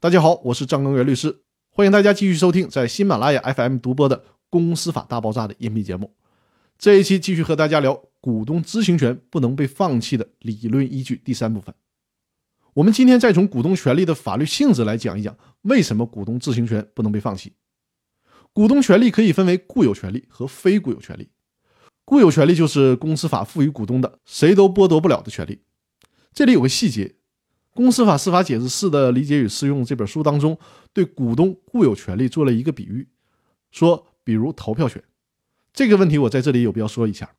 大家好，我是张根源律师，欢迎大家继续收听在喜马拉雅 FM 独播的《公司法大爆炸》的音频节目。这一期继续和大家聊股东知情权不能被放弃的理论依据第三部分。我们今天再从股东权利的法律性质来讲一讲，为什么股东知情权不能被放弃。股东权利可以分为固有权利和非固有权利。固有权利就是公司法赋予股东的，谁都剥夺不了的权利。这里有个细节。《公司法司法解释四的理解与适用》这本书当中，对股东固有权利做了一个比喻，说，比如投票权这个问题，我在这里有必要说一下，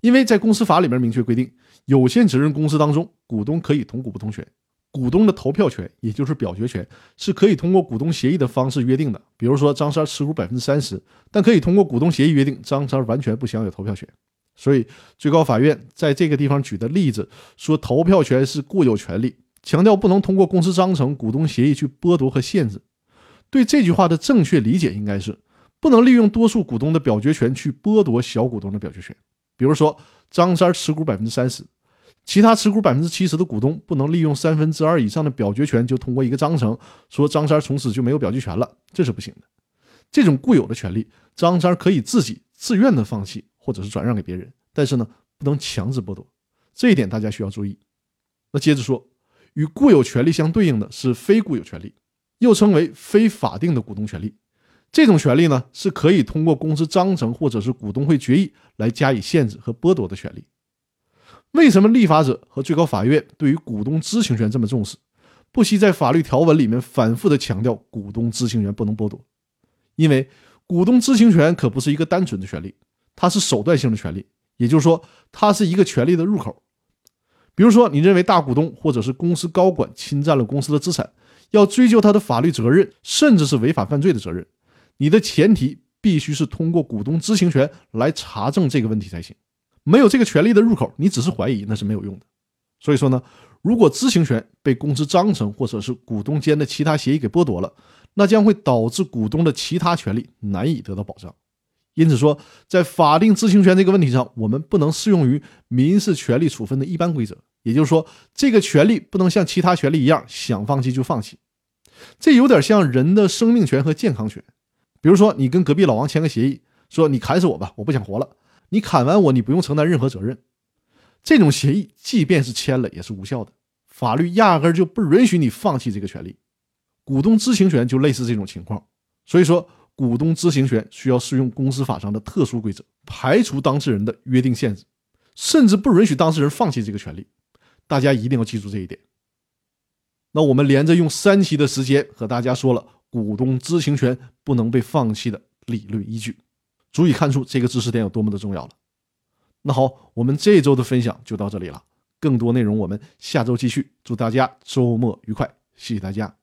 因为在公司法里面明确规定，有限责任公司当中，股东可以同股不同权，股东的投票权，也就是表决权，是可以通过股东协议的方式约定的。比如说，张三持股百分之三十，但可以通过股东协议约定，张三完全不享有投票权。所以，最高法院在这个地方举的例子，说投票权是固有权利。强调不能通过公司章程、股东协议去剥夺和限制。对这句话的正确理解应该是，不能利用多数股东的表决权去剥夺小股东的表决权。比如说，张三持股百分之三十，其他持股百分之七十的股东不能利用三分之二以上的表决权就通过一个章程说张三从此就没有表决权了，这是不行的。这种固有的权利，张三可以自己自愿的放弃或者是转让给别人，但是呢，不能强制剥夺。这一点大家需要注意。那接着说。与固有权利相对应的是非固有权利，又称为非法定的股东权利。这种权利呢，是可以通过公司章程或者是股东会决议来加以限制和剥夺的权利。为什么立法者和最高法院对于股东知情权这么重视，不惜在法律条文里面反复的强调股东知情权不能剥夺？因为股东知情权可不是一个单纯的权利，它是手段性的权利，也就是说，它是一个权利的入口。比如说，你认为大股东或者是公司高管侵占了公司的资产，要追究他的法律责任，甚至是违法犯罪的责任，你的前提必须是通过股东知情权来查证这个问题才行。没有这个权利的入口，你只是怀疑那是没有用的。所以说呢，如果知情权被公司章程或者是股东间的其他协议给剥夺了，那将会导致股东的其他权利难以得到保障。因此说，在法定知情权这个问题上，我们不能适用于民事权利处分的一般规则。也就是说，这个权利不能像其他权利一样想放弃就放弃。这有点像人的生命权和健康权。比如说，你跟隔壁老王签个协议，说你砍死我吧，我不想活了。你砍完我，你不用承担任何责任。这种协议即便是签了，也是无效的。法律压根就不允许你放弃这个权利。股东知情权就类似这种情况。所以说。股东知情权需要适用公司法上的特殊规则，排除当事人的约定限制，甚至不允许当事人放弃这个权利。大家一定要记住这一点。那我们连着用三期的时间和大家说了股东知情权不能被放弃的理论依据，足以看出这个知识点有多么的重要了。那好，我们这周的分享就到这里了，更多内容我们下周继续。祝大家周末愉快，谢谢大家。